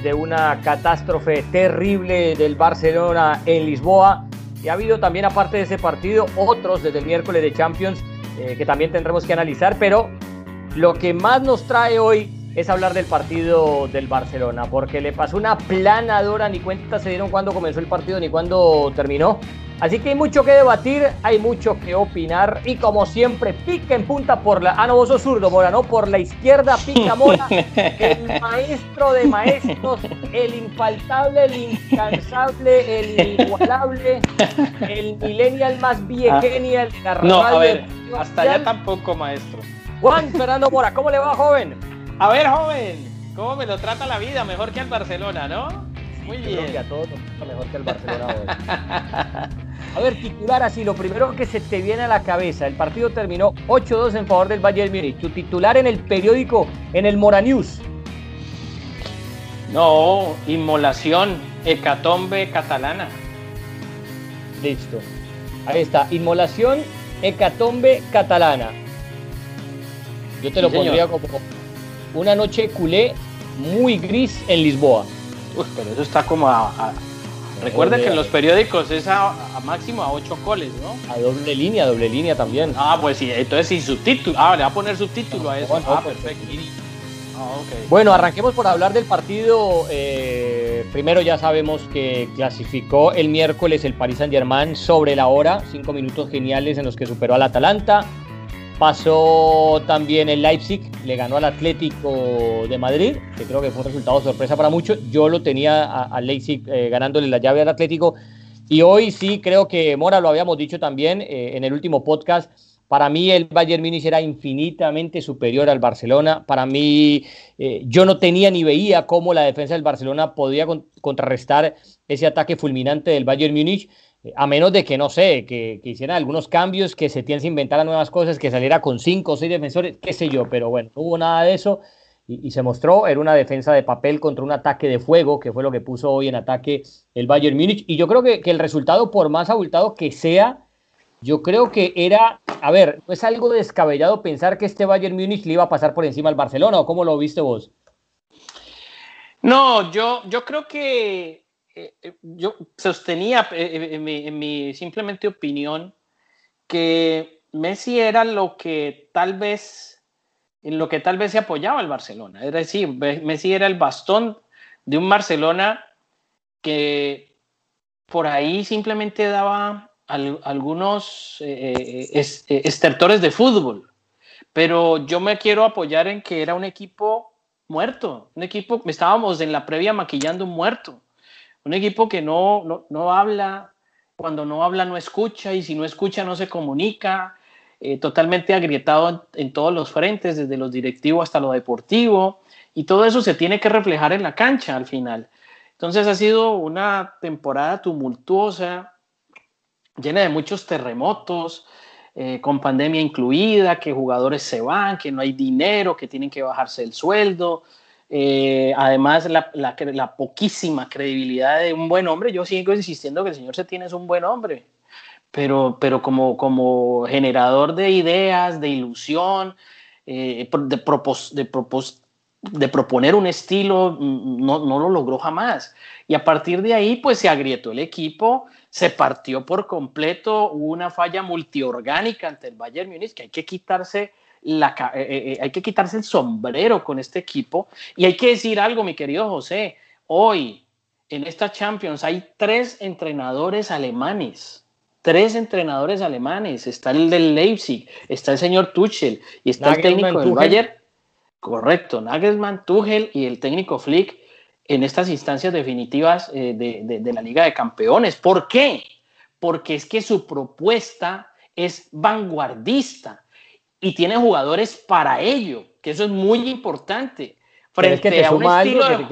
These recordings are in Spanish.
viernes de una catástrofe terrible del Barcelona en Lisboa. Y ha habido también, aparte de ese partido, otros desde el miércoles de Champions eh, que también tendremos que analizar. Pero lo que más nos trae hoy es hablar del partido del Barcelona, porque le pasó una planadora, ni cuenta se dieron cuando comenzó el partido ni cuando terminó. Así que hay mucho que debatir, hay mucho que opinar y como siempre, pica en punta por la... Ah, no, vos sos zurdo, Mora, ¿no? Por la izquierda pica Mora, el maestro de maestros, el infaltable, el incansable, el inigualable, el millennial más viegenial. No, a ver, hasta allá tampoco, maestro. Juan Fernando Mora, ¿cómo le va, joven? A ver, joven, ¿cómo me lo trata la vida? Mejor que al Barcelona, ¿no? Muy bien. Creo que a todos nos mejor que al Barcelona hoy. A ver, titular así, lo primero que se te viene a la cabeza. El partido terminó 8-2 en favor del Bayern Múnich. Tu titular en el periódico, en el Mora News. No, inmolación, hecatombe catalana. Listo. Ahí está, inmolación, hecatombe catalana. Yo te lo pondría como una noche culé muy gris en Lisboa. Uy, pero eso está como a Recuerda que en los periódicos es a, máximo a 8 coles, ¿no? A doble línea, doble línea también. Ah, pues sí, entonces sin subtítulo. Ah, le va a poner subtítulo a eso. ah, perfecto. Ah, bueno, arranquemos por hablar del partido. Eh, primero ya sabemos que clasificó el miércoles el Paris Saint Germain sobre la hora, cinco minutos geniales en los que superó al Atalanta. Pasó también el Leipzig, le ganó al Atlético de Madrid, que creo que fue un resultado sorpresa para muchos. Yo lo tenía al Leipzig eh, ganándole la llave al Atlético. Y hoy sí creo que Mora lo habíamos dicho también eh, en el último podcast. Para mí el Bayern Múnich era infinitamente superior al Barcelona. Para mí eh, yo no tenía ni veía cómo la defensa del Barcelona podía contrarrestar ese ataque fulminante del Bayern Múnich a menos de que, no sé, que, que algunos cambios, que se tienen que inventar nuevas cosas, que saliera con cinco o seis defensores, qué sé yo, pero bueno, no hubo nada de eso y, se mostró, era una defensa de papel contra un ataque de fuego, que fue lo que puso hoy en ataque el Bayern Múnich, y yo creo que, el resultado, por más abultado que sea, yo creo que era, a ver, no es algo descabellado pensar que este Bayern Múnich le iba a pasar por encima al Barcelona, ¿o cómo lo viste vos? No, yo, yo creo que eh, eh, yo sostenía eh, en mi, simplemente opinión que Messi era lo que tal vez, en lo que tal vez se apoyaba el Barcelona. Es decir, Messi era el bastón de un Barcelona que por ahí simplemente daba algunos estertores de fútbol. Pero yo me quiero apoyar en que era un equipo muerto, un equipo, estábamos en la previa maquillando un muerto un equipo que no, no, habla, cuando no habla no escucha y si no escucha no se comunica, eh, totalmente agrietado en, todos los frentes, desde los directivos hasta lo deportivo, y todo eso se tiene que reflejar en la cancha al final. Entonces ha sido una temporada tumultuosa, llena de muchos terremotos, eh, con pandemia incluida, que jugadores se van, que no hay dinero, que tienen que bajarse el sueldo, eh, además, la, la, poquísima credibilidad de un buen hombre, yo sigo insistiendo que el señor Setién es un buen hombre, pero, pero como, como generador de ideas, de ilusión, eh, de, de, de, proponer un estilo, mm, no, no, lo logró jamás. Y a partir de ahí, pues se agrietó el equipo, se partió por completo, hubo una falla multiorgánica ante el Bayern Múnich que hay que quitarse la, eh, eh, eh, hay que quitarse el sombrero con este equipo. Y hay que decir algo, mi querido José. Hoy, en esta Champions, hay tres entrenadores alemanes. Tres entrenadores alemanes. Está el del Leipzig, está el señor Tuchel y está el técnico del Bayern. Correcto, Nagelsmann, Tuchel y el técnico Flick en estas instancias definitivas de, de la Liga de Campeones. ¿Por qué? Porque es que su propuesta es vanguardista y tiene jugadores para ello, que eso es muy importante. Frente, a un estilo de,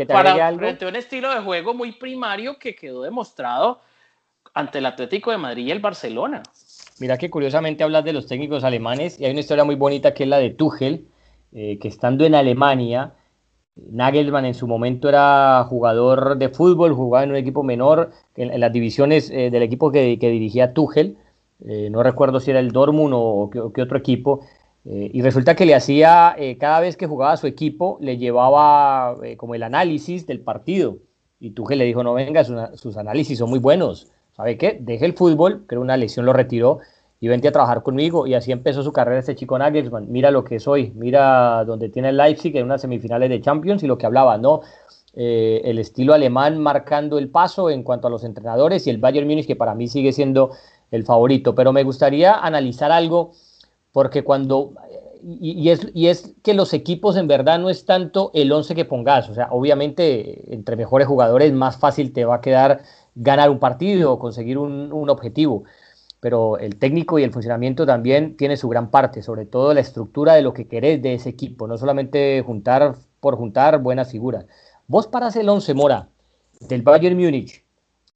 frente a un estilo de juego muy primario que quedó demostrado ante el Atlético de Madrid y el Barcelona. Mira que curiosamente hablas de los técnicos alemanes y hay una historia muy bonita que es la de Tuchel, eh, que estando en Alemania, Nagelsmann en su momento era jugador de fútbol, jugaba en un equipo menor, en, las divisiones eh, del equipo que, dirigía Tuchel, eh, no recuerdo si era el Dortmund o qué otro equipo, Eh, y resulta que le hacía, eh, cada vez que jugaba su equipo, le llevaba como el análisis del partido. Y Tuchel le dijo, no venga, sus análisis son muy buenos. ¿Sabe qué? Deje el fútbol, era una lesión, lo retiró y vente a trabajar conmigo. Y así empezó su carrera este chico Nagelsmann. Mira lo que es hoy, mira donde tiene el Leipzig en unas semifinales de Champions y lo que hablaba, ¿no? el estilo alemán marcando el paso en cuanto a los entrenadores y el Bayern Múnich, que para mí sigue siendo el favorito. Pero me gustaría analizar algo porque cuando, y, es, y es que los equipos en verdad no es tanto el 11 que pongas, o sea, obviamente entre mejores jugadores más fácil te va a quedar ganar un partido o conseguir un, objetivo, pero el técnico y el funcionamiento también tiene su gran parte, sobre todo la estructura de lo que querés de ese equipo, no solamente juntar por juntar buenas figuras. Vos paras el 11 Mora del Bayern Múnich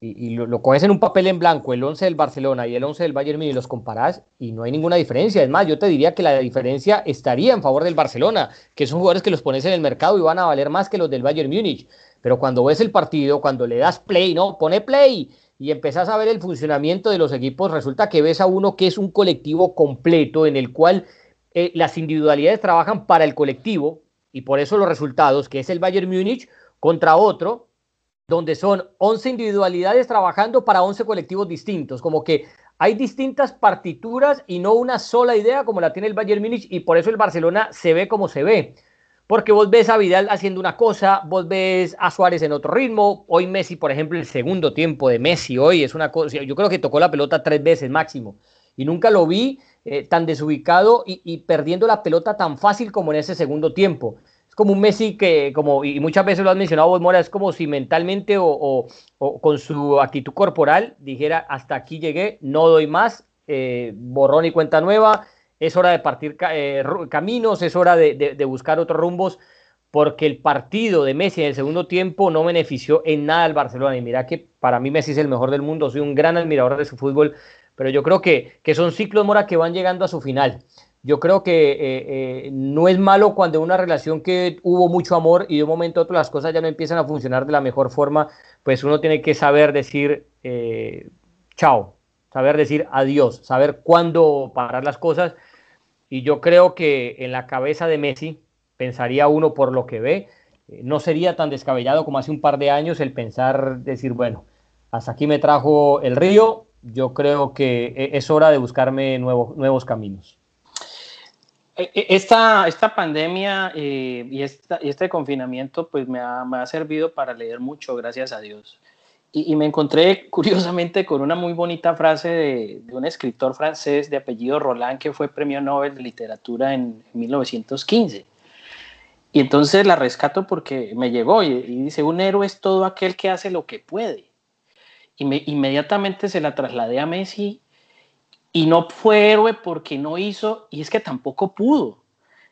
y, lo, lo, coges en un papel en blanco, el 11 del Barcelona y el 11 del Bayern Múnich, los comparás y no hay ninguna diferencia. Es más, yo te diría que la diferencia estaría en favor del Barcelona, que son jugadores que los pones en el mercado y van a valer más que los del Bayern Múnich. Pero cuando ves el partido, cuando le das play, no, pone play y empezás a ver el funcionamiento de los equipos, resulta que ves a uno que es un colectivo completo en el cual eh, las individualidades trabajan para el colectivo y por eso los resultados, que es el Bayern Múnich contra otro donde son 11 individualidades trabajando para 11 colectivos distintos, como que hay distintas partituras y no una sola idea como la tiene el Bayern Múnich y por eso el Barcelona se ve como se ve. Porque vos ves a Vidal haciendo una cosa, vos ves a Suárez en otro ritmo. Hoy Messi, por ejemplo, el segundo tiempo de Messi hoy es una cosa. Yo creo que tocó la pelota tres veces máximo y nunca lo vi eh, tan desubicado y perdiendo la pelota tan fácil como en ese segundo tiempo es como un Messi que, como, y muchas veces lo has mencionado vos, Mora, es como si mentalmente o, con su actitud corporal dijera, hasta aquí llegué, no doy más, eh, borrón y cuenta nueva, es hora de partir eh, caminos, es hora de, buscar otros rumbos, porque el partido de Messi en el segundo tiempo no benefició en nada al Barcelona. Y mira que para mí Messi es el mejor del mundo, soy un gran admirador de su fútbol, pero yo creo que, que son ciclos, Mora, que van llegando a su final yo creo que eh, eh, no es malo cuando una relación que hubo mucho amor y de un momento a otro las cosas ya no empiezan a funcionar de la mejor forma, pues uno tiene que saber decir eh, chao, saber decir adiós, saber cuándo parar las cosas. Y yo creo que en la cabeza de Messi, pensaría uno por lo que ve, no sería tan descabellado como hace un par de años el pensar, decir, bueno, hasta aquí me trajo el río, yo creo que es hora de buscarme nuevos, nuevos caminos. Eh, eh, esta, esta pandemia eh, y, esta, este confinamiento pues me ha, me ha, servido para leer mucho, gracias a Dios. Y, me encontré curiosamente con una muy bonita frase de, un escritor francés de apellido Roland que fue premio Nobel de Literatura en, 1915. Y entonces la rescato porque me llegó y, dice, un héroe es todo aquel que hace lo que puede. Y me, inmediatamente se la trasladé a Messi y no fue héroe porque no hizo y es que tampoco pudo.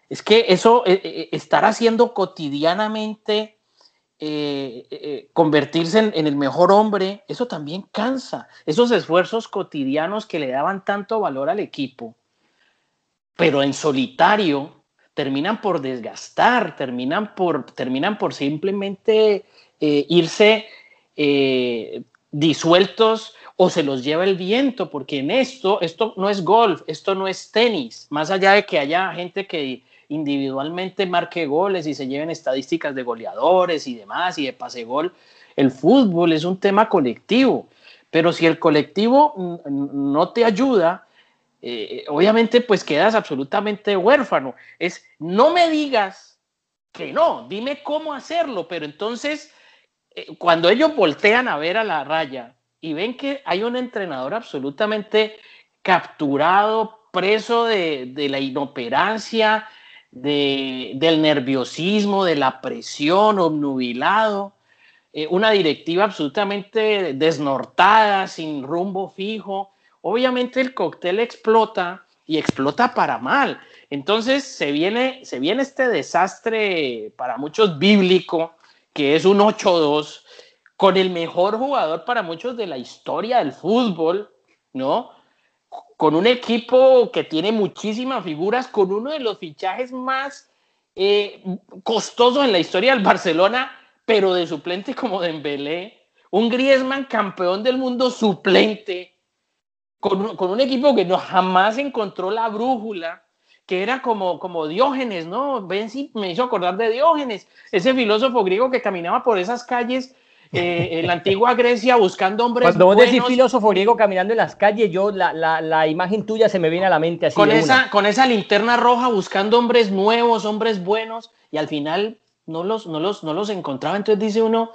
Es que eso, eh, eh, estar haciendo cotidianamente, eh, convertirse en, el mejor hombre, eso también cansa. Esos esfuerzos cotidianos que le daban tanto valor al equipo, pero en solitario, terminan por desgastar, terminan por, terminan por simplemente irse disueltos o se los lleva el viento, porque en esto, esto no es golf, esto no es tenis, más allá de que haya gente que individualmente marque goles y se lleven estadísticas de goleadores y demás y de pase gol, el fútbol es un tema colectivo, pero si el colectivo no te ayuda, eh, obviamente pues quedas absolutamente huérfano. Es, no me digas que no, dime cómo hacerlo, pero entonces eh, cuando ellos voltean a ver a la raya y ven que hay un entrenador absolutamente capturado, preso de, la inoperancia, del nerviosismo, de la presión, obnubilado, eh, una directiva absolutamente desnortada, sin rumbo fijo. Obviamente el cóctel explota y explota para mal. Entonces se viene, se viene este desastre para muchos bíblico, que es un 8-2, con el mejor jugador para muchos de la historia del fútbol, ¿no? Con un equipo que tiene muchísimas figuras, con uno de los fichajes más eh, costosos en la historia del Barcelona, pero de suplente como Dembélé, un Griezmann campeón del mundo suplente, con un, equipo que no jamás encontró la brújula, que era como, como Diógenes, ¿no? Benzi me hizo acordar de Diógenes, ese filósofo griego que caminaba por esas calles eh, en la antigua Grecia buscando hombres Cuando vos decís filósofo griego caminando en las calles, yo la, la, la, imagen tuya se me viene a la mente así. Con, esa, con esa linterna roja buscando hombres nuevos, hombres buenos, y al final no los, no los, no los encontraba. Entonces dice uno,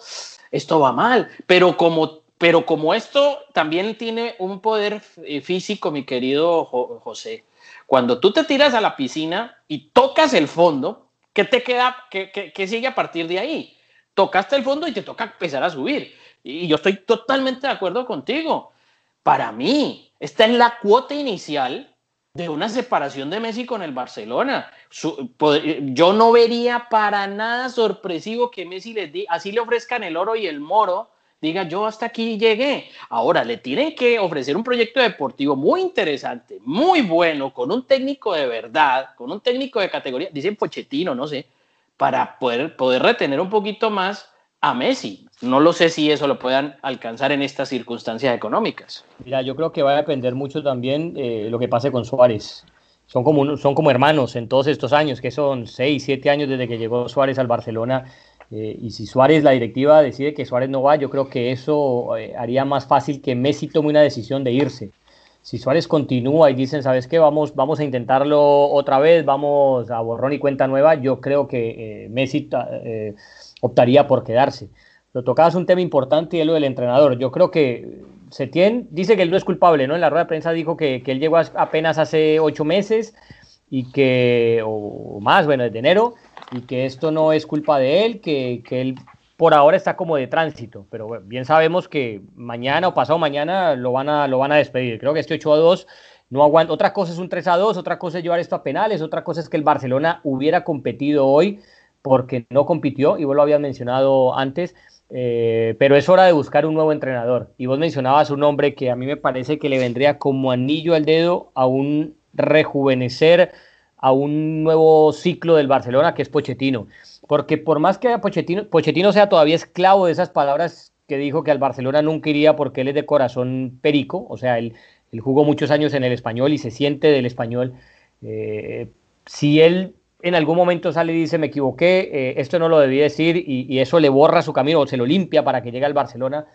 esto va mal. Pero como, pero como esto también tiene un poder eh, físico, mi querido José, cuando tú te tiras a la piscina y tocas el fondo, ¿qué te queda? ¿Qué, qué, qué sigue a partir de ahí? Tocaste el fondo y te toca empezar a subir. Y yo estoy totalmente de acuerdo contigo. Para mí, esta es la cuota inicial de una separación de Messi con el Barcelona. yo no vería para nada sorpresivo que Messi les di, así le ofrezcan el oro y el moro, diga yo hasta aquí llegué. Ahora le tienen que ofrecer un proyecto deportivo muy interesante, muy bueno, con un técnico de verdad, con un técnico de categoría, dicen Pochettino, no sé, para poder, poder retener un poquito más a Messi. No lo sé si eso lo puedan alcanzar en estas circunstancias económicas. Mira, yo creo que va a depender mucho también eh, lo que pase con Suárez. Son como, son como hermanos en todos estos años, que son seis, siete años desde que llegó Suárez al Barcelona. Eh, y si Suárez, la directiva decide que Suárez no va, yo creo que eso eh, haría más fácil que Messi tome una decisión de irse si Suárez continúa y dicen, ¿sabes qué? Vamos, vamos a intentarlo otra vez, vamos a borrón y cuenta nueva, yo creo que eh, Messi eh, optaría por quedarse. Lo tocabas un tema importante y es lo del entrenador. Yo creo que Setién dice que él no es culpable, ¿no? En la rueda de prensa dijo que, él llegó apenas hace ocho meses y que, o más, bueno, desde enero, y que esto no es culpa de él, que, que él por ahora está como de tránsito, pero bien sabemos que mañana o pasado mañana lo van a, lo van a despedir. Creo que este 8 a 2 no aguanta. Otra cosa es un 3 a 2, otra cosa es llevar esto a penales, otra cosa es que el Barcelona hubiera competido hoy porque no compitió, y vos lo habías mencionado antes, eh, pero es hora de buscar un nuevo entrenador. Y vos mencionabas un nombre que a mí me parece que le vendría como anillo al dedo a un rejuvenecer, a un nuevo ciclo del Barcelona, que es Pochettino. Porque por más que Pochettino, Pochettino sea todavía esclavo de esas palabras que dijo que al Barcelona nunca iría porque él es de corazón perico, o sea, él, jugó muchos años en el español y se siente del español. Eh, si él en algún momento sale y dice me equivoqué, eh, esto no lo debí decir y, eso le borra su camino o se lo limpia para que llegue al Barcelona,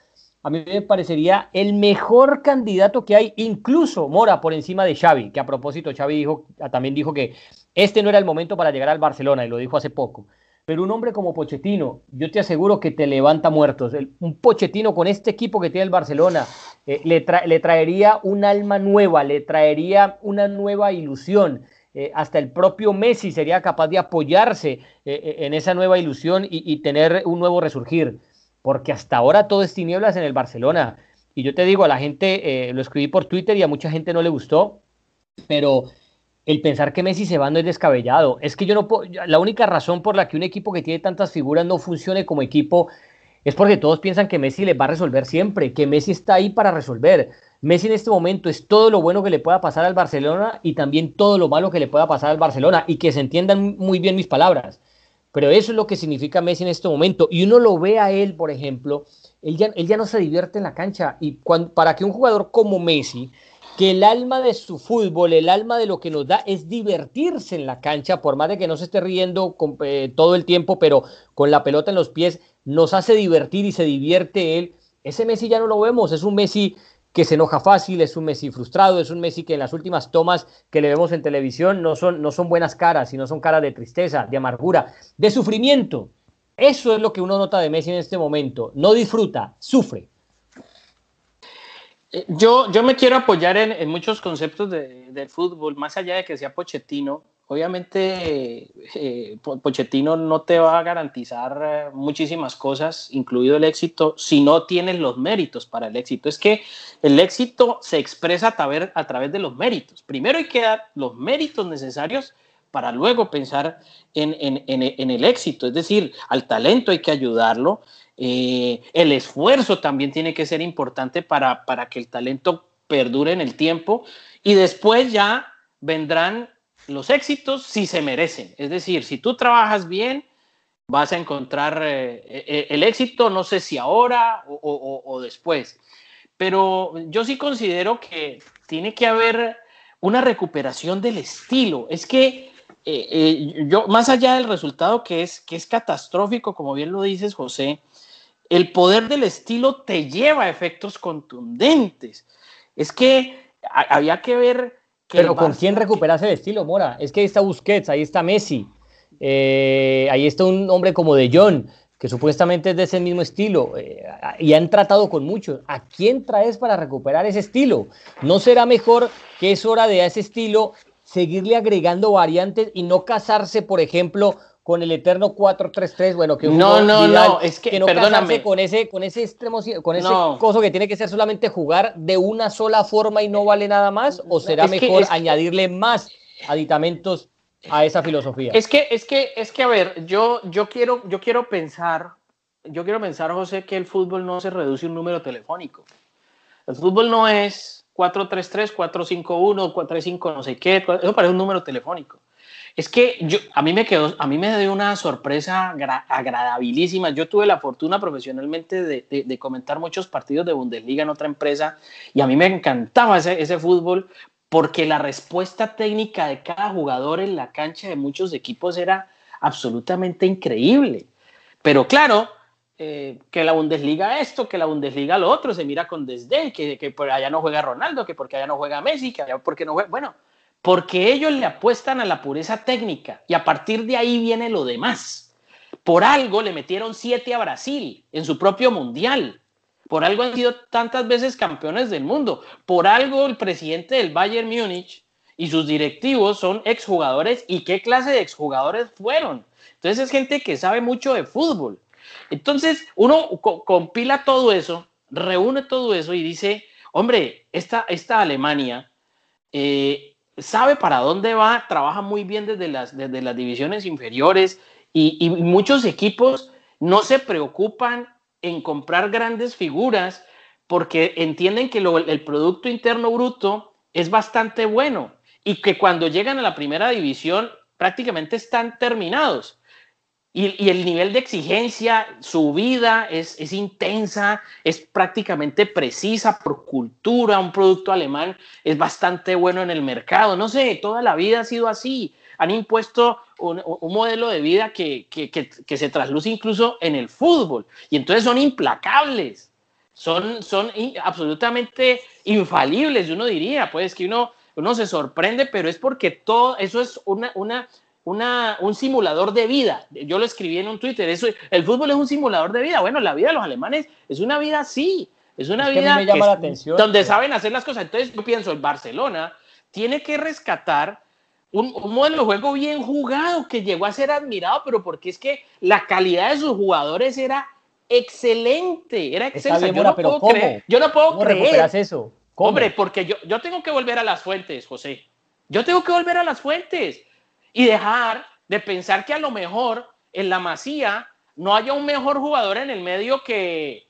a mí me parecería el mejor candidato que hay, incluso Mora por encima de Xavi, que a propósito Xavi dijo, también dijo que este no era el momento para llegar al Barcelona y lo dijo hace poco. Pero un hombre como Pochettino, yo te aseguro que te levanta muertos. un Pochettino con este equipo que tiene el Barcelona eh, le, le, traería un alma nueva, le traería una nueva ilusión. Eh, hasta el propio Messi sería capaz de apoyarse eh, en esa nueva ilusión y, tener un nuevo resurgir. Porque hasta ahora todo es tinieblas en el Barcelona. Y yo te digo, a la gente, lo escribí por Twitter y a mucha gente no le gustó, pero el pensar que Messi se va no es descabellado. Es que yo no puedo, la única razón por la que un equipo que tiene tantas figuras no funcione como equipo es porque todos piensan que Messi le va a resolver siempre, que Messi está ahí para resolver. Messi en este momento es todo lo bueno que le pueda pasar al Barcelona y también todo lo malo que le pueda pasar al Barcelona y que se entiendan muy bien mis palabras. Pero eso es lo que significa Messi en este momento. Y uno lo ve a él, por ejemplo, él ya, él ya no se divierte en la cancha. Y para que un jugador como Messi que el alma de su fútbol, el alma de lo que nos da es divertirse en la cancha, por más de que no se esté riendo eh, todo el tiempo, pero con la pelota en los pies, nos hace divertir y se divierte él. Ese Messi ya no lo vemos, es un Messi que se enoja fácil, es un Messi frustrado, es un Messi que en las últimas tomas que le vemos en televisión no son, no son buenas caras, sino son caras de tristeza, de amargura, de sufrimiento. Eso es lo que uno nota de Messi en este momento. No disfruta, sufre. Eh, yo, yo me quiero apoyar en, muchos conceptos del fútbol, más allá de que sea Pochettino. Obviamente, eh, Pochettino no te va a garantizar eh, muchísimas cosas, incluido el éxito, si no tienes los méritos para el éxito. Es que el éxito se expresa a través, a través de los méritos. Primero hay que dar los méritos necesarios para luego pensar en, en, en, el éxito. Es decir, al talento hay que ayudarlo, eh, el esfuerzo también tiene que ser importante para, para que el talento perdure en el tiempo y después ya vendrán los éxitos si se merecen. Es decir, si tú trabajas bien, vas a encontrar eh, eh, el éxito, no sé si ahora o, o, después. Pero yo sí considero que tiene que haber una recuperación del estilo. Es que eh, yo, más allá del resultado que es, que es catastrófico, como bien lo dices, José, el poder del estilo te lleva a efectos contundentes. Es que había que ver... Pero ¿con quién recuperas el estilo, Mora? Es que ahí está Busquets, ahí está Messi, eh, ahí está un hombre como De Jong, que supuestamente es de ese mismo estilo, y han tratado con muchos. ¿A quién traes para recuperar ese estilo? ¿No será mejor que es hora de a ese estilo seguirle agregando variantes y no casarse, por ejemplo, con el eterno 4-3-3, bueno, que no, no, no, es que, no perdóname. con ese, con ese extremo, con ese coso que tiene que ser solamente jugar de una sola forma y no vale nada más, o será mejor añadirle más aditamentos a esa filosofía. Es que, es que, es que, a ver, yo, yo quiero, yo quiero pensar, yo quiero pensar, José, que el fútbol no se reduce a un número telefónico. El fútbol no es 433, 451, 435, no sé qué, eso parece un número telefónico. Es que yo, a mí me quedó, a mí me dio una sorpresa agradabilísima. Yo tuve la fortuna profesionalmente de, comentar muchos partidos de Bundesliga en otra empresa y a mí me encantaba ese, ese fútbol porque la respuesta técnica de cada jugador en la cancha de muchos equipos era absolutamente increíble. Pero claro, eh, que la Bundesliga esto, que la Bundesliga lo otro, se mira con desdén, que, que por allá no juega Ronaldo, que porque allá no juega Messi, que allá porque no juega... Bueno, porque ellos le apuestan a la pureza técnica y a partir de ahí viene lo demás. Por algo le metieron siete a Brasil en su propio mundial. Por algo han sido tantas veces campeones del mundo. Por algo el presidente del Bayern Múnich y sus directivos son exjugadores. ¿Y qué clase de exjugadores fueron? Entonces es gente que sabe mucho de fútbol. Entonces, uno compila todo eso, reúne todo eso y dice, hombre, esta, esta Alemania eh, sabe para dónde va, trabaja muy bien desde las, desde las divisiones inferiores y, muchos equipos no se preocupan en comprar grandes figuras porque entienden que el Producto Interno Bruto es bastante bueno y que cuando llegan a la primera división prácticamente están terminados. Y, el nivel de exigencia, su vida es, es, intensa, es prácticamente precisa por cultura. Un producto alemán es bastante bueno en el mercado. No sé, toda la vida ha sido así. Han impuesto un, un modelo de vida que, que, que, se trasluce incluso en el fútbol. Y entonces son implacables, son, son absolutamente infalibles, uno diría. Pues que uno, uno se sorprende, pero es porque todo eso es una, una un simulador de vida. Yo lo escribí en un Twitter. Eso, el fútbol es un simulador de vida. Bueno, la vida de los alemanes es una vida así. Es una vida donde saben hacer las cosas. Entonces yo pienso, el Barcelona tiene que rescatar un, modelo de juego bien jugado que llegó a ser admirado, pero porque es que la calidad de sus jugadores era excelente. Era excelente. yo, no puedo creer, yo no puedo creer. eso? Hombre, porque yo, yo tengo que volver a las fuentes, José. Yo tengo que volver a las fuentes y dejar de pensar que a lo mejor en la Masía no haya un mejor jugador en el medio que,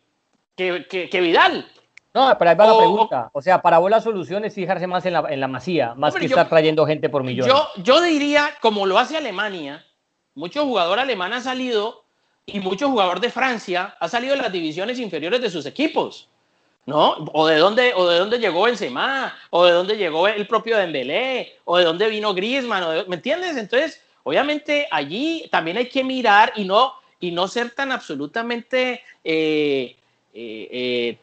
que, Vidal. No, pero ahí va la pregunta. O sea, para vos la solución es fijarse más en la, en la Masía, más que estar trayendo gente por millones. Yo, yo diría, como lo hace Alemania, muchos jugadores alemanes han salido y muchos jugadores de Francia han salido de las divisiones inferiores de sus equipos. ¿No? O de dónde, o de dónde llegó Benzema, o de dónde llegó el propio Dembélé, o de dónde vino Griezmann, ¿me entiendes? Entonces, obviamente allí también hay que mirar y no, y no ser tan absolutamente, eh, eh, eh,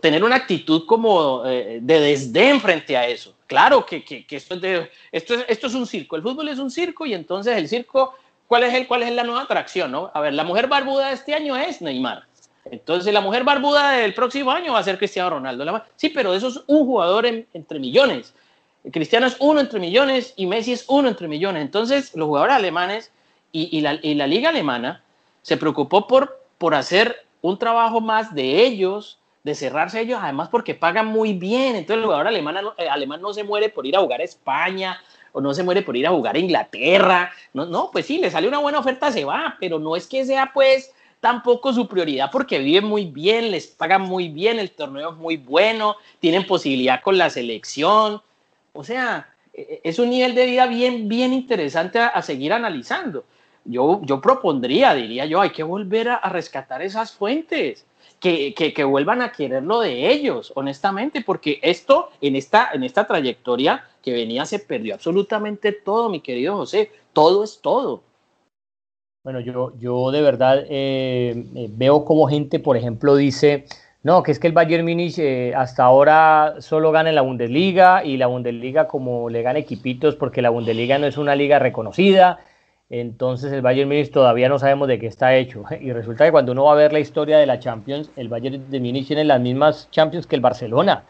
tener una actitud como de desdén frente a eso. Claro que, que, esto, es esto, es, esto es un circo, el fútbol es un circo y entonces el circo, ¿cuál es, el, cuál es la nueva atracción? ¿no? A ver, la mujer barbuda de este año es Neymar. Entonces la mujer barbuda del próximo año va a ser Cristiano Ronaldo. Sí, pero eso es un jugador entre millones. Cristiano es uno entre millones y Messi es uno entre millones. Entonces los jugadores alemanes y, la, liga alemana se preocupó por, por hacer un trabajo más de ellos, de cerrarse ellos, además porque pagan muy bien. Entonces el jugador alemán, eh, alemán no se muere por ir a jugar a España o no se muere por ir a jugar a Inglaterra. No, no, pues sí, le sale una buena oferta, se va, pero no es que sea pues tampoco su prioridad porque viven muy bien, les pagan muy bien, el torneo es muy bueno, tienen posibilidad con la selección. O sea, e, e, es un nivel de vida bien, bien interesante a, seguir analizando. Yo, yo propondría, diría yo, hay que volver a, rescatar esas fuentes. Que, que, vuelvan a querer lo de ellos, honestamente, porque esto en esta, en esta trayectoria que venía se perdió absolutamente todo, mi querido José. Todo es todo. Bueno, yo, yo de verdad eh, eh, veo como gente, por ejemplo, dice, no, que es que el Bayern Múnich eh, hasta ahora solo gana en la Bundesliga y la Bundesliga como le gana equipitos porque la Bundesliga no es una liga reconocida, entonces el Bayern Múnich todavía no sabemos de qué está hecho. Y resulta que cuando uno va a ver la historia de la Champions, el Bayern de Múnich tiene las mismas Champions que el Barcelona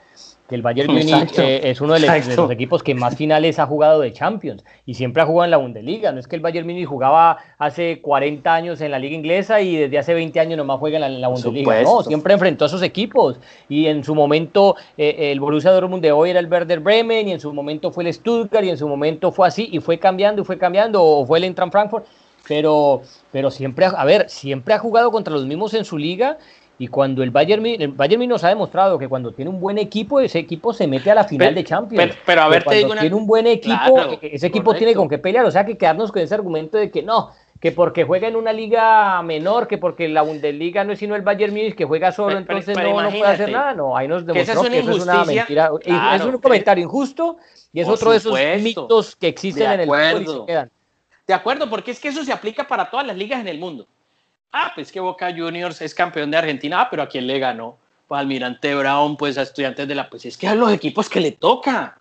que el Bayern Múnich eh, es uno de los, equipos que más finales ha jugado de Champions y siempre ha jugado en la Bundesliga. No es que el Bayern Múnich jugaba hace 40 años en la liga inglesa y desde hace 20 años nomás juega en la, Bundesliga. No, siempre enfrentó a esos equipos y en su momento eh, el Borussia Dortmund de hoy era el Werder Bremen y en su momento fue el Stuttgart y en su momento fue así y fue cambiando y fue cambiando o fue el Eintracht Frankfurt. Pero, pero siempre, a ver, siempre ha jugado contra los mismos en su liga y cuando el Bayern, el Bayern nos ha demostrado que cuando tiene un buen equipo, ese equipo se mete a la final de Champions. Pero, a ver, te digo tiene un buen equipo, ese equipo tiene con qué pelear. O sea, que quedarnos con ese argumento de que no, que porque juega en una liga menor, que porque la Bundesliga no es sino el Bayern Munich que juega solo, entonces no, puede hacer nada. No, ahí nos demostró que, eso es una mentira. es un comentario injusto y es otro de esos mitos que existen en el fútbol y se quedan. De acuerdo, porque es que eso se aplica para todas las ligas en el mundo. Ah, pues que Boca Juniors es campeón de Argentina, ah, pero ¿a quién le ganó? Pues Almirante Brown, pues a Estudiantes de la... Pues es que a los equipos que le toca.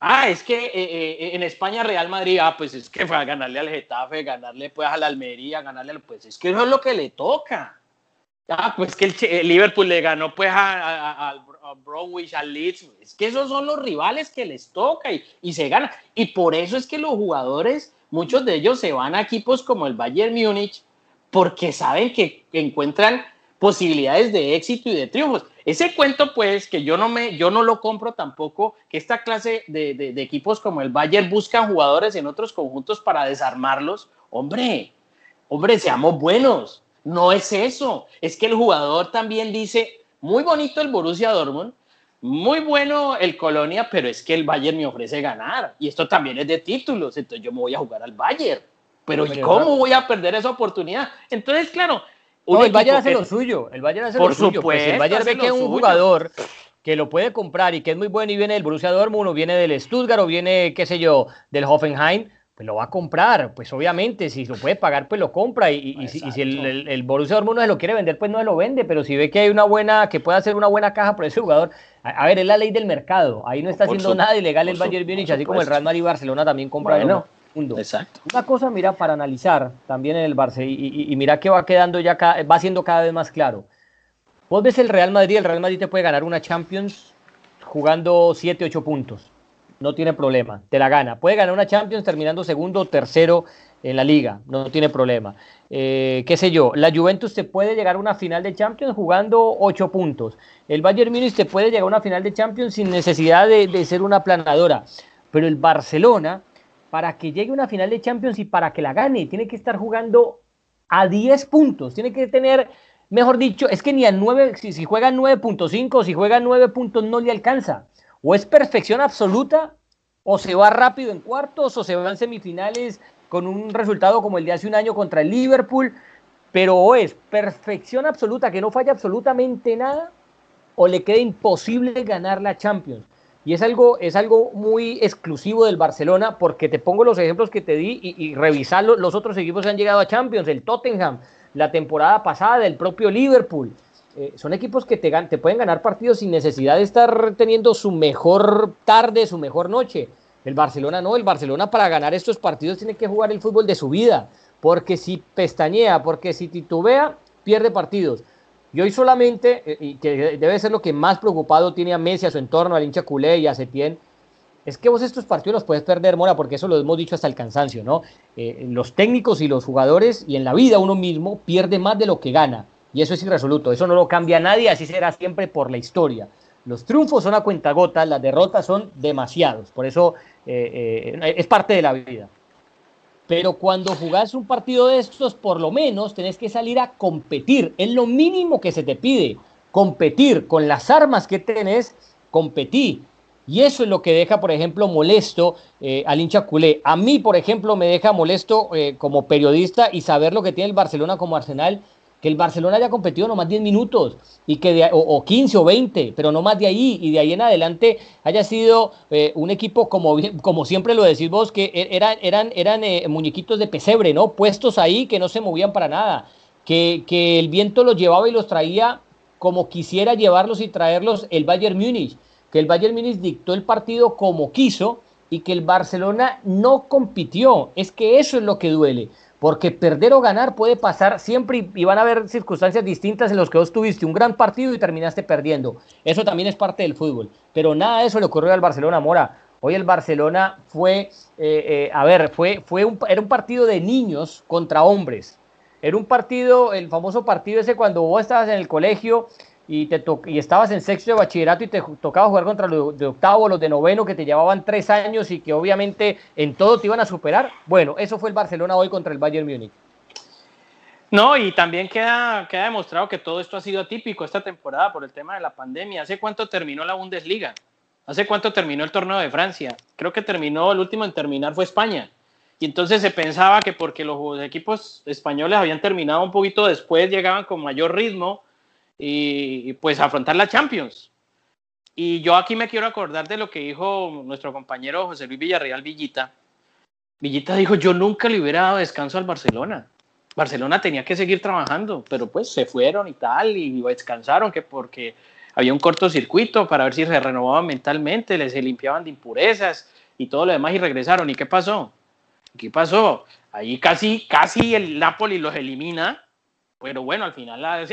Ah, es que eh, eh, en España Real Madrid, ah, pues es que fue a ganarle al Getafe, ganarle pues a la Almería, ganarle al... Pues es que eso es lo que le toca. Ah, pues que el, Liverpool le ganó pues al Bromwich, al Leeds. Es que esos son los rivales que les toca y, y se gana. Y por eso es que los jugadores, muchos de ellos se van a equipos como el Bayern Múnich, porque saben que encuentran posibilidades de éxito y de triunfos. Ese cuento, pues, que yo no, me, yo no lo compro tampoco, que esta clase de, equipos como el Bayern buscan jugadores en otros conjuntos para desarmarlos. Hombre, hombre, seamos buenos. No es eso. Es que el jugador también dice, muy bonito el Borussia Dortmund, muy bueno el Colonia, pero es que el Bayern me ofrece ganar. Y esto también es de títulos, entonces yo me voy a jugar al Bayern. Pero ¿cómo voy a perder esa oportunidad? Entonces, claro. el Bayern hace lo suyo. El Bayern hace lo suyo. Pues el Bayern ve que es un jugador que lo puede comprar y que es muy bueno y viene del Borussia Dortmund o viene del Stuttgart o viene, qué sé yo, del Hoffenheim, pues lo va a comprar. Pues obviamente, si lo puede pagar, pues lo compra. Y, si, el, el, Borussia Dortmund no se lo quiere vender, pues no se lo vende. Pero si ve que hay una buena, que puede hacer una buena caja por ese jugador, a, ver, es la ley del mercado. Ahí no está haciendo nada ilegal el Bayern Múnich, así como el Real Madrid y Barcelona también compran. Bueno, Exacto. Una cosa, mira, para analizar también en el Barça, y, mira que va quedando ya, va siendo cada vez más claro. Vos ves el Real Madrid, el Real Madrid te puede ganar una Champions jugando 7, 8 puntos. No tiene problema, te la gana. Puede ganar una Champions terminando segundo o tercero en la liga, no tiene problema. Eh, qué sé yo, la Juventus te puede llegar a una final de Champions jugando 8 puntos. El Bayern Munich te puede llegar a una final de Champions sin necesidad de, de ser una planadora. Pero el Barcelona, para que llegue una final de Champions y para que la gane, tiene que estar jugando a 10 puntos, tiene que tener, mejor dicho, es que ni a 9, si, si juega 9.5, si juega 9 puntos no le alcanza. O es perfección absoluta, o se va rápido en cuartos, o se va en semifinales con un resultado como el de hace un año contra el Liverpool, pero o es perfección absoluta, que no falla absolutamente nada, o le queda imposible ganar la Champions. Y es algo, es algo muy exclusivo del Barcelona, porque te pongo los ejemplos que te di y, y los, otros equipos que han llegado a Champions, el Tottenham, la temporada pasada, el propio Liverpool. Eh, son equipos que te, te pueden ganar partidos sin necesidad de estar teniendo su mejor tarde, su mejor noche. El Barcelona no, el Barcelona para ganar estos partidos tiene que jugar el fútbol de su vida, porque si pestañea, porque si titubea, pierde partidos. Y hoy solamente, eh, y que debe ser lo que más preocupado tiene a Messi, a su entorno, al hincha culé y a Setién, es que vos estos partidos los puedes perder, Mora, porque eso lo hemos dicho hasta el cansancio, ¿no? Eh, los técnicos y los jugadores y en la vida uno mismo pierde más de lo que gana. Y eso es irresoluto, eso no lo cambia nadie, así será siempre por la historia. Los triunfos son a cuentagotas, las derrotas son demasiados, por eso eh, es parte de la vida. Pero cuando jugás un partido de estos, por lo menos tenés que salir a competir. Es lo mínimo que se te pide. Competir con las armas que tenés, competir. Y eso es lo que deja, por ejemplo, molesto eh, al hincha culé. A mí, por ejemplo, me deja molesto eh, como periodista y saber lo que tiene el Barcelona como Arsenal, que el Barcelona haya competido nomás 10 minutos y que de, o, 15 o 20, pero no más de ahí y de ahí en adelante haya sido eh, un equipo como, como siempre lo decís vos, que e, eran, eran, eran eh, muñequitos de pesebre, ¿no? Puestos ahí que no se movían para nada, que, que el viento los llevaba y los traía como quisiera llevarlos y traerlos el Bayern Múnich, que el Bayern Múnich dictó el partido como quiso y que el Barcelona no compitió. Es que eso es lo que duele porque perder o ganar puede pasar siempre y, van a haber circunstancias distintas en las que vos tuviste un gran partido y terminaste perdiendo. Eso también es parte del fútbol, pero nada de eso le ocurrió al Barcelona Mora. Hoy el Barcelona fue, eh, eh, a ver, fue, fue un, era un partido de niños contra hombres. Era un partido, el famoso partido ese cuando vos estabas en el colegio y, te y estabas en sexto de bachillerato y te tocaba jugar contra los de octavo, los de noveno, que te llevaban tres años y que obviamente en todo te iban a superar. Bueno, eso fue el Barcelona hoy contra el Bayern Múnich. No, y también queda, queda demostrado que todo esto ha sido atípico esta temporada por el tema de la pandemia. ¿Hace cuánto terminó la Bundesliga? ¿Hace cuánto terminó el torneo de Francia? Creo que terminó, el último en terminar fue España. Y entonces se pensaba que porque los equipos españoles habían terminado un poquito después, llegaban con mayor ritmo, y, pues afrontar la Champions. Y yo aquí me quiero acordar de lo que dijo nuestro compañero José Luis Villarreal Villita. Villita dijo, yo nunca le hubiera dado descanso al Barcelona. Barcelona tenía que seguir trabajando, pero pues se fueron y tal, y descansaron, que porque había un cortocircuito para ver si se renovaban mentalmente, les se limpiaban de impurezas y todo lo demás y regresaron. ¿Y qué pasó? ¿Qué pasó? Ahí casi, casi el Napoli los elimina pero bueno, al final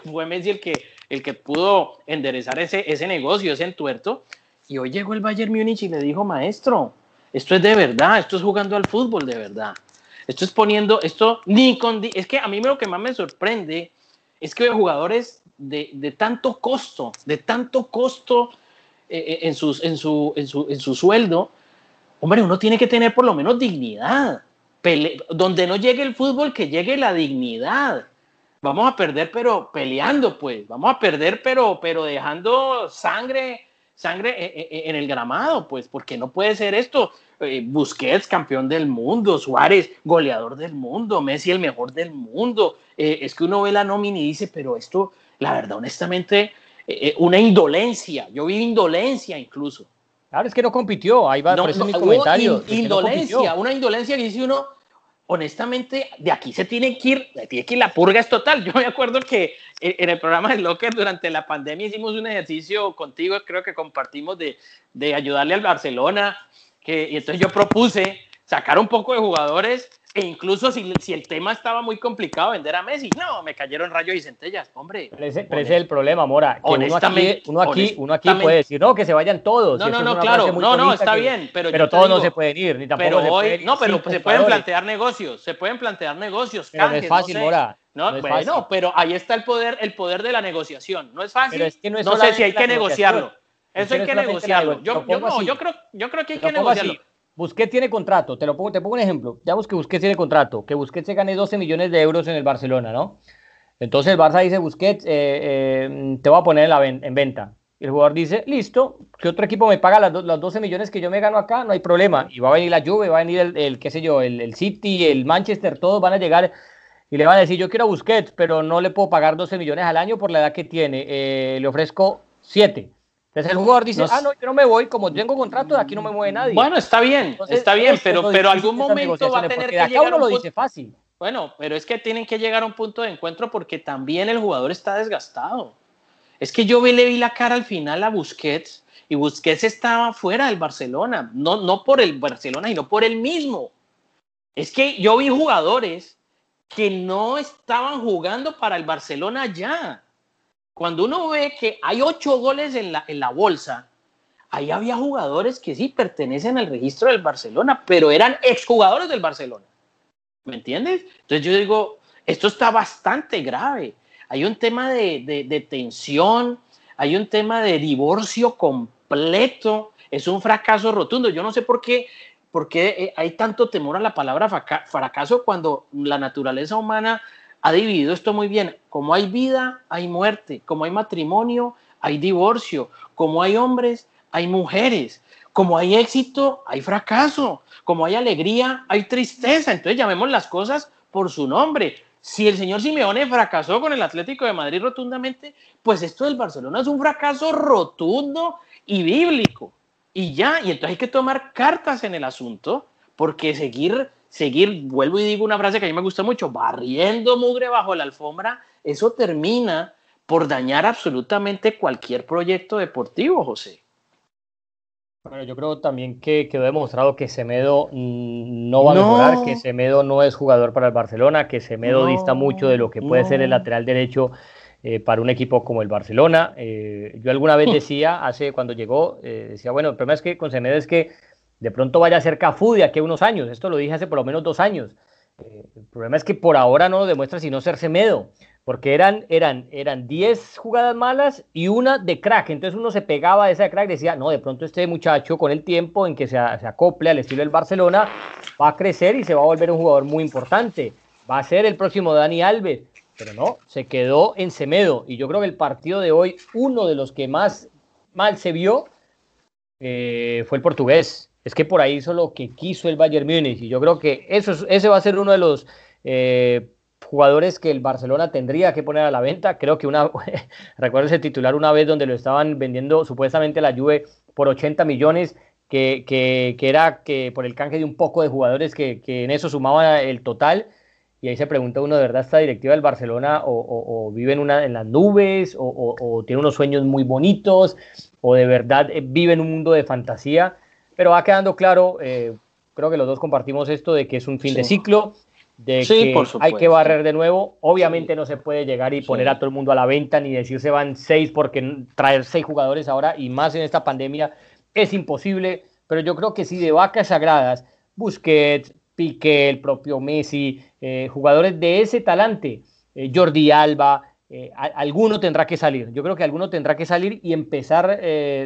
fue Messi el que, el que pudo enderezar ese, ese negocio, ese entuerto. Y hoy llegó el Bayern Múnich y le dijo, maestro, esto es de verdad, esto es jugando al fútbol de verdad. Esto es poniendo, esto ni con... Es que a mí lo que más me sorprende es que jugadores de, de tanto costo, de tanto costo eh, eh, en, sus, en, su, en, su, en su sueldo, hombre, uno tiene que tener por lo menos dignidad. donde no llegue el fútbol, que llegue la dignidad vamos a perder pero peleando, pues, vamos a perder pero, pero dejando sangre, sangre e, e, e, en el gramado, pues, porque no puede ser esto. Eh, Busquets, campeón del mundo, Suárez, goleador del mundo, Messi, el mejor del mundo. Eh, es que uno ve la nómina y dice, pero esto, la verdad, honestamente, eh, una indolencia. Yo vi indolencia incluso. Claro, es que no compitió. Ahí va no, por mi comentario. indolencia, una indolencia que dice uno, honestamente, de aquí se tiene que ir, tiene que ir la purga es total. Yo me acuerdo que en el programa de Locker durante la pandemia hicimos un ejercicio contigo, creo que compartimos de, de ayudarle al Barcelona, que, y entonces yo propuse sacar un poco de jugadores e incluso si, si, el tema estaba muy complicado vender a Messi, no, me cayeron rayos y centellas, hombre. Pero ese, es el problema, Mora. Que honestamente, uno aquí, uno aquí, puede decir, no, que se vayan todos. No, no, no, claro, no, no, está bien, pero, pero todos no se pueden ir, ni tampoco pero hoy, No, pero se pueden plantear negocios, se pueden plantear negocios. Pero no es fácil, Mora. No, no bueno, pero ahí está el poder, el poder de la negociación. No es fácil. Es que no, es no sé si hay que negociarlo. Eso hay que negociarlo. Yo, yo, no, yo, creo, yo creo que hay que negociarlo. Busquets tiene contrato, te lo pongo, te pongo un ejemplo. Ya que Busquets tiene contrato, que Busquets se gane 12 millones de euros en el Barcelona, ¿no? Entonces el Barça dice, Busquets, eh, eh, te voy a poner en, venta. Y el jugador dice, listo, que otro equipo me paga las los 12 millones que yo me gano acá, no hay problema. Y va a venir la Juve, va a venir el, qué sé yo, el, el, City, el Manchester, todos van a llegar y le van a decir, yo quiero a Busquets, pero no le puedo pagar 12 millones al año por la edad que tiene. Eh, le ofrezco 7. Entonces el jugador dice, ah, no, yo no me voy, como tengo contrato, de aquí no me mueve nadie. Bueno, está bien, está bien, pero, pero algún momento va a tener que acá uno lo dice fácil. Bueno, pero es que tienen que llegar a un punto de encuentro porque también el jugador está desgastado. Es que yo le vi la cara al final a Busquets y Busquets estaba fuera del Barcelona, no, no por el Barcelona, sino por él mismo. Es que yo vi jugadores que no estaban jugando para el Barcelona ya cuando uno ve que hay ocho goles en la, en la bolsa, ahí había jugadores que sí pertenecen al registro del Barcelona, pero eran exjugadores del Barcelona. ¿Me entiendes? Entonces yo digo, esto está bastante grave. Hay un tema de, de, tensión, hay un tema de divorcio completo, es un fracaso rotundo. Yo no sé por qué, por qué eh, hay tanto temor a la palabra fracaso cuando la naturaleza humana ha dividido esto muy bien. Como hay vida, hay muerte. Como hay matrimonio, hay divorcio. Como hay hombres, hay mujeres. Como hay éxito, hay fracaso. Como hay alegría, hay tristeza. Entonces llamemos las cosas por su nombre. si el señor Simeone fracasó con el Atlético de Madrid rotundamente, pues esto del Barcelona es un fracaso rotundo y bíblico. Y ya, y entonces hay que tomar cartas en el asunto, porque seguir, seguir, vuelvo y digo una frase que a mí me gusta mucho, barriendo mugre bajo la alfombra, eso termina por dañar absolutamente cualquier proyecto deportivo, José. Bueno, yo creo también que quedó demostrado que Semedo mm, no va a mejorar, que Semedo no es jugador para el Barcelona, que Semedo dista mucho de lo que puede ser el lateral derecho eh, para un equipo como el Barcelona. Eh, yo alguna vez hmm. decía, hace cuando llegó, eh, decía, bueno, el problema es que con Semedo es que de pronto vaya a ser Cafú de aquí a unos años. Esto lo dije hace por lo menos dos años. el problema es que por ahora no lo demuestra sino ser Semedo porque eran, eran, eran 10 jugadas malas y una de crack. Entonces uno se pegaba a esa de crack y decía, no, de pronto este muchacho con el tiempo en que se, se, acople al estilo del Barcelona va a crecer y se va a volver un jugador muy importante. Va a ser el próximo Dani Alves. Pero no, se quedó en Semedo. Y yo creo que el partido de hoy, uno de los que más mal se vio, eh, fue el portugués. Es que por ahí hizo lo que quiso el Bayern Múnich. Y yo creo que eso, ese va a ser uno de los... Eh, jugadores que el Barcelona tendría que poner a la venta. Creo que una, recuerdo ese titular una vez donde lo estaban vendiendo supuestamente la Juve por 80 millones, que, que, que era que por el canje de un poco de jugadores que, que, en eso sumaba el total. Y ahí se pregunta uno, ¿de verdad esta directiva del Barcelona o, vive en, una, en las nubes o, tiene unos sueños muy bonitos o de verdad eh, vive en un mundo de fantasía? Pero va quedando claro, eh, creo que los dos compartimos esto de que es un fin de ciclo, de que hay que barrer de nuevo. Obviamente no se puede llegar y poner a todo el mundo a la venta ni decir se van seis porque traer seis jugadores ahora y más en esta pandemia es imposible. Pero yo creo que sí de vacas sagradas, Busquets, Piqué, el propio Messi, eh, jugadores de ese talante, eh, Jordi Alba, eh, alguno tendrá que salir. Yo creo que alguno tendrá que salir y empezar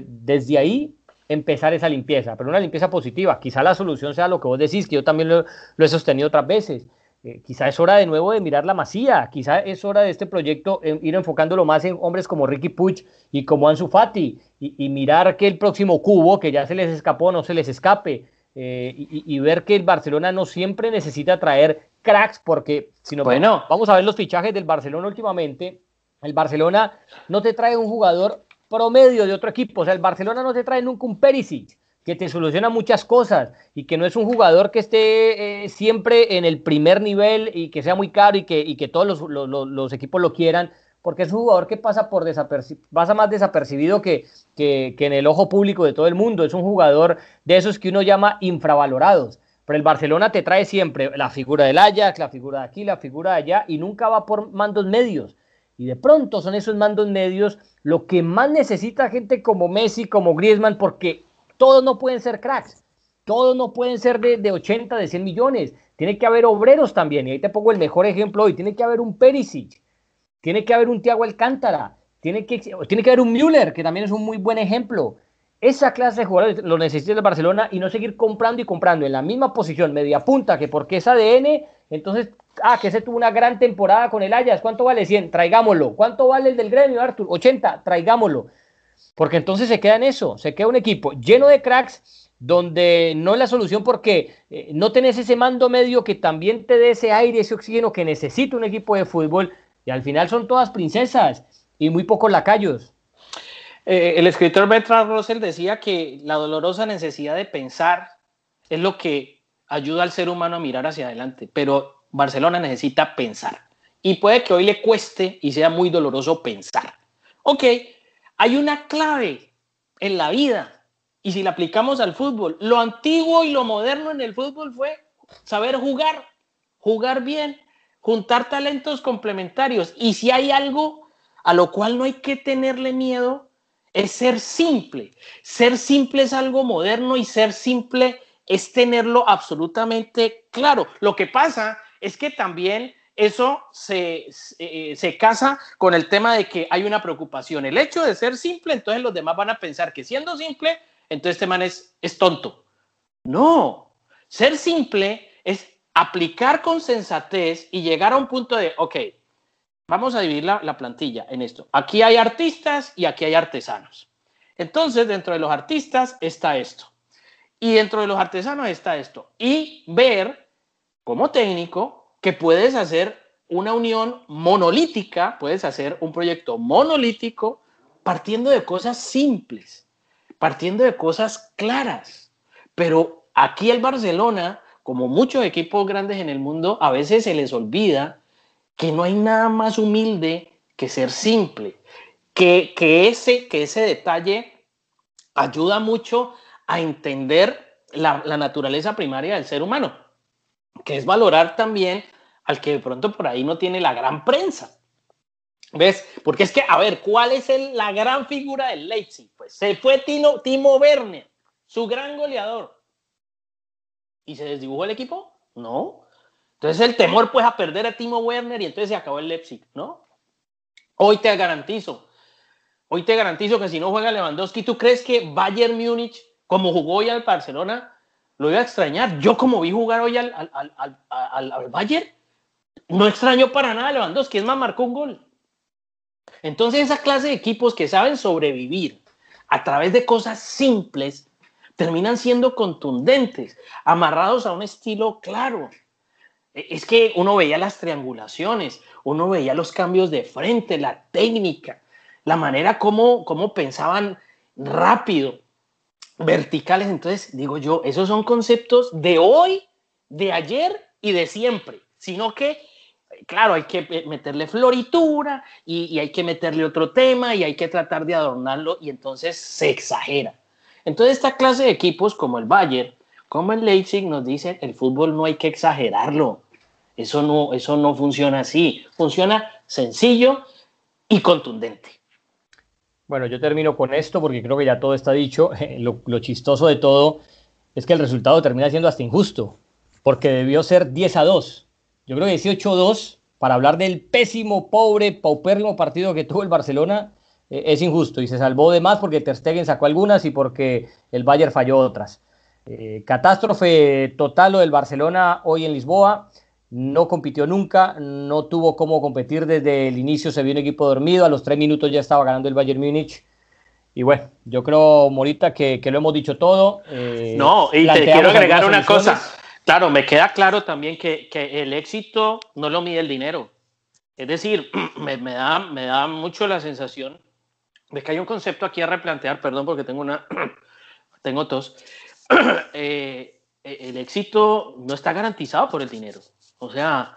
desde ahí empezar esa limpieza, pero una limpieza positiva. Quizá la solución sea lo que vos decís, que yo también lo, lo he sostenido otras veces, eh, quizá es hora de nuevo de mirar la masía, quizá es hora de este proyecto ir enfocándolo más en hombres como Ricky Puig y como Ansu Fati y, mirar que el próximo cubo, que ya se les escapó, no se les escape eh, y, ver que el Barcelona no siempre necesita traer cracks porque, si no, bueno, vamos a ver los fichajes del Barcelona últimamente, el Barcelona no te trae un jugador promedio de otro equipo, o sea, el Barcelona no te trae nunca un Perisic, que te soluciona muchas cosas y que no es un jugador que esté eh, siempre en el primer nivel y que sea muy caro y que, y que todos los, equipos lo quieran, porque es un jugador que pasa, por pasa más desapercibido que, que, en el ojo público de todo el mundo. Es un jugador de esos que uno llama infravalorados. Pero el Barcelona te trae siempre la figura del Ajax, la figura de aquí, la figura de allá, y nunca va por mandos medios. Y de pronto son esos mandos medios lo que más necesita gente como Messi, como Griezmann, porque todos no pueden ser cracks, todos no pueden ser de, de 80, de 100 millones. Tiene que haber obreros también. Y ahí te pongo el mejor ejemplo hoy. Tiene que haber un Perisic, tiene que haber un Thiago Alcántara, tiene que, tiene que haber un Müller, que también es un muy buen ejemplo. Esa clase de jugadores lo necesita el Barcelona y no seguir comprando y comprando en la misma posición, media punta, que porque es ADN, entonces, ah, que ese tuvo una gran temporada con el Ajax, ¿cuánto vale 100? Traigámoslo. ¿Cuánto vale el del gremio, Artur? 80, traigámoslo. Porque entonces se queda en eso, se queda un equipo lleno de cracks donde no es la solución porque eh, no tenés ese mando medio que también te dé ese aire, ese oxígeno que necesita un equipo de fútbol y al final son todas princesas y muy pocos lacayos. Eh, el escritor Bertrand Russell decía que la dolorosa necesidad de pensar es lo que ayuda al ser humano a mirar hacia adelante, pero Barcelona necesita pensar y puede que hoy le cueste y sea muy doloroso pensar. Ok, hay una clave en la vida y si la aplicamos al fútbol, lo antiguo y lo moderno en el fútbol fue saber jugar, jugar bien, juntar talentos complementarios y si hay algo a lo cual no hay que tenerle miedo, es ser simple. Ser simple es algo moderno y ser simple es tenerlo absolutamente claro. Lo que pasa es que también eso se, eh, se, casa con el tema de que hay una preocupación. El hecho de ser simple, entonces los demás van a pensar que siendo simple, entonces este man es, es tonto. No, ser simple es aplicar con sensatez y llegar a un punto de, ok, vamos a dividir la, la plantilla en esto. Aquí hay artistas y aquí hay artesanos. Entonces, dentro de los artistas está esto. Y dentro de los artesanos está esto. Y ver como técnico que puedes hacer una unión monolítica, puedes hacer un proyecto monolítico partiendo de cosas simples, partiendo de cosas claras. Pero aquí el Barcelona, como muchos equipos grandes en el mundo, a veces se les olvida que no hay nada más humilde que ser simple, que, ese, que ese detalle ayuda mucho a entender la, la naturaleza primaria del ser humano, que es valorar también al que de pronto por ahí no tiene la gran prensa. ¿Ves? Porque es que, a ver, ¿cuál es la gran figura del Leipzig? Pues se fue Tino, Timo Werner, su gran goleador. ¿Y se desdibujó el equipo? No. Entonces el temor pues a perder a Timo Werner y entonces se acabó el Leipzig, ¿no? Hoy te garantizo, hoy te garantizo que si no juega Lewandowski, ¿tú crees que Bayern Múnich, como jugó hoy al Barcelona, lo iba a extrañar? Yo como vi jugar hoy al, al, al, al Bayern, no extraño para nada a Lewandowski, es más, marcó un gol. Entonces, esa clase de equipos que saben sobrevivir a través de cosas simples terminan siendo contundentes, amarrados a un estilo claro. E, es que uno veía las triangulaciones, uno veía los cambios de frente, la técnica, la manera como, como pensaban rápido, verticales. Entonces, digo yo, esos son conceptos de hoy, de ayer y de siempre, sino que claro, hay que meterle floritura y, hay que meterle otro tema y hay que tratar de adornarlo y entonces se exagera. Entonces esta clase de equipos como el Bayern, como el Leipzig nos dicen, el fútbol no hay que exagerarlo. Eso no, eso no funciona así. Funciona sencillo y contundente. Bueno, yo termino con esto porque creo que ya todo está dicho. Lo, chistoso de todo es que el resultado termina siendo hasta injusto, porque debió ser 10 a 2 yo creo que 18-2, para hablar del pésimo, pobre, paupérrimo partido que tuvo el Barcelona, eh, es injusto y se salvó de más porque Ter Stegen sacó algunas y porque el Bayern falló otras. Eh, catástrofe total lo del Barcelona hoy en Lisboa. No compitió nunca, no tuvo cómo competir desde el inicio, se vio un equipo dormido, a los tres minutos ya estaba ganando el Bayern Múnich. Y bueno, yo creo, Morita, que, lo hemos dicho todo. Eh, no, y te quiero agregar una cosa. Claro, me queda claro también que, el éxito no lo mide el dinero. Es decir, me, da, me da mucho la sensación de que hay un concepto aquí a replantear, perdón porque tengo una, tengo tos. Eh, el éxito no está garantizado por el dinero. O sea,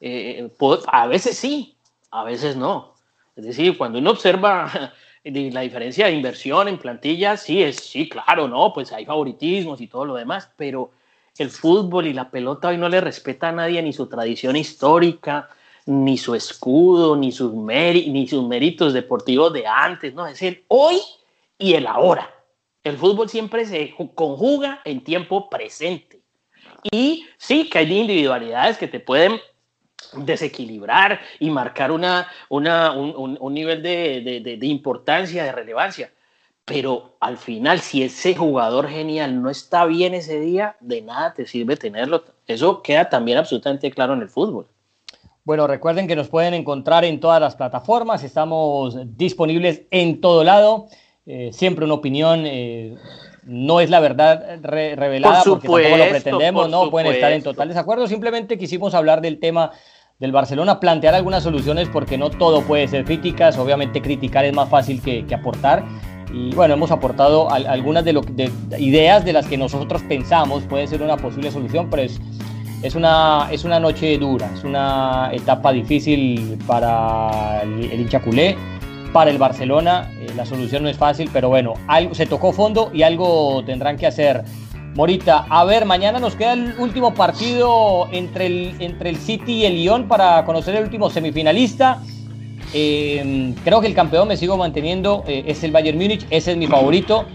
eh, a veces sí, a veces no. Es decir, cuando uno observa la diferencia de inversión en plantillas, sí, es, sí, claro, no, pues hay favoritismos y todo lo demás, pero el fútbol y la pelota hoy no le respeta a nadie ni su tradición histórica, ni su escudo, ni sus, méritos deportivos de antes, no, es el hoy y el ahora. El fútbol siempre se conjuga en tiempo presente. Y sí que hay individualidades que te pueden desequilibrar y marcar una, un, nivel de importancia, de relevancia pero al final si ese jugador genial no está bien ese día, de nada te sirve tenerlo. Eso queda también absolutamente claro en el fútbol. Bueno, recuerden que nos pueden encontrar en todas las plataformas, estamos disponibles en todo lado. Eh, siempre una opinión eh, no es la verdad revelada porque tampoco lo pretendemos, no pueden estar en total desacuerdo. Simplemente quisimos hablar del tema del Barcelona, plantear algunas soluciones porque no todo puede ser críticas. Obviamente criticar es más fácil que, que aportar y bueno, hemos aportado algunas de, lo, de, ideas de las que nosotros pensamos puede ser una posible solución, pero es, es, una, es una noche dura, es una etapa difícil para el, el hincha culé, para el Barcelona. Eh, la solución no es fácil, pero bueno, algo, se tocó fondo y algo tendrán que hacer. Morita, a ver, mañana nos queda el último partido entre el, entre el City y el Lyon para conocer el último semifinalista. Eh, creo que el campeón me sigo manteniendo, eh, es el Bayern Múnich, ese es mi favorito.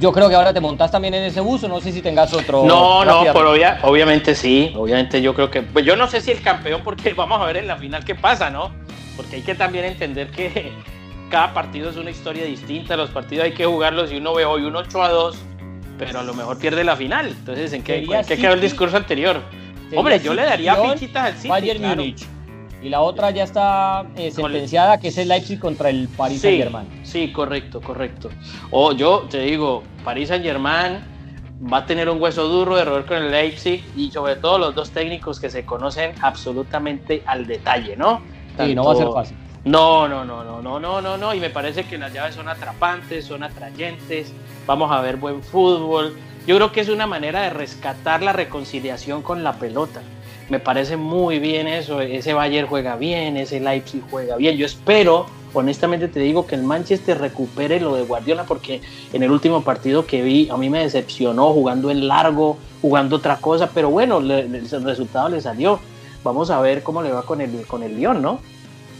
Yo creo que ahora te montás también en ese bus o no sé si tengas otro. No, no, pero obviamente sí. Obviamente yo creo que. Pues yo no sé si el campeón, porque vamos a ver en la final qué pasa, ¿no? Porque hay que también entender que cada partido es una historia distinta. Los partidos hay que jugarlos y uno ve hoy un 8 a 2, pero a lo mejor pierde la final. Entonces, ¿en qué, quedó el discurso anterior? Hombre, yo le daría fichitas al City. Bayern Múnich y la otra ya está eh, sentenciada, que es el Leipzig contra el Paris Saint Germain. Sí, correcto, correcto. O yo te digo, Paris Saint Germain, va a tener un hueso duro de roer con el Leipzig y sobre todo los dos técnicos que se conocen absolutamente al detalle, ¿no? Sí, no va a ser fácil. No, no, no, no, no, no, no, no. Y me parece que las llaves son atrapantes, son atrayentes. Vamos a ver buen fútbol. Yo creo que es una manera de rescatar la reconciliación con la pelota. Me parece muy bien eso. Ese Bayern juega bien, ese Leipzig juega bien. Yo espero, honestamente te digo, que el Manchester recupere lo de Guardiola porque en el último partido que vi a mí me decepcionó jugando en largo, jugando otra cosa. Pero bueno, el resultado le salió. Vamos a ver cómo le va con el, con el Lyon, ¿no?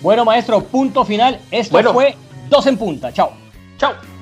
Bueno, maestro, punto final. Esto fue dos en punta. Chao. Chao.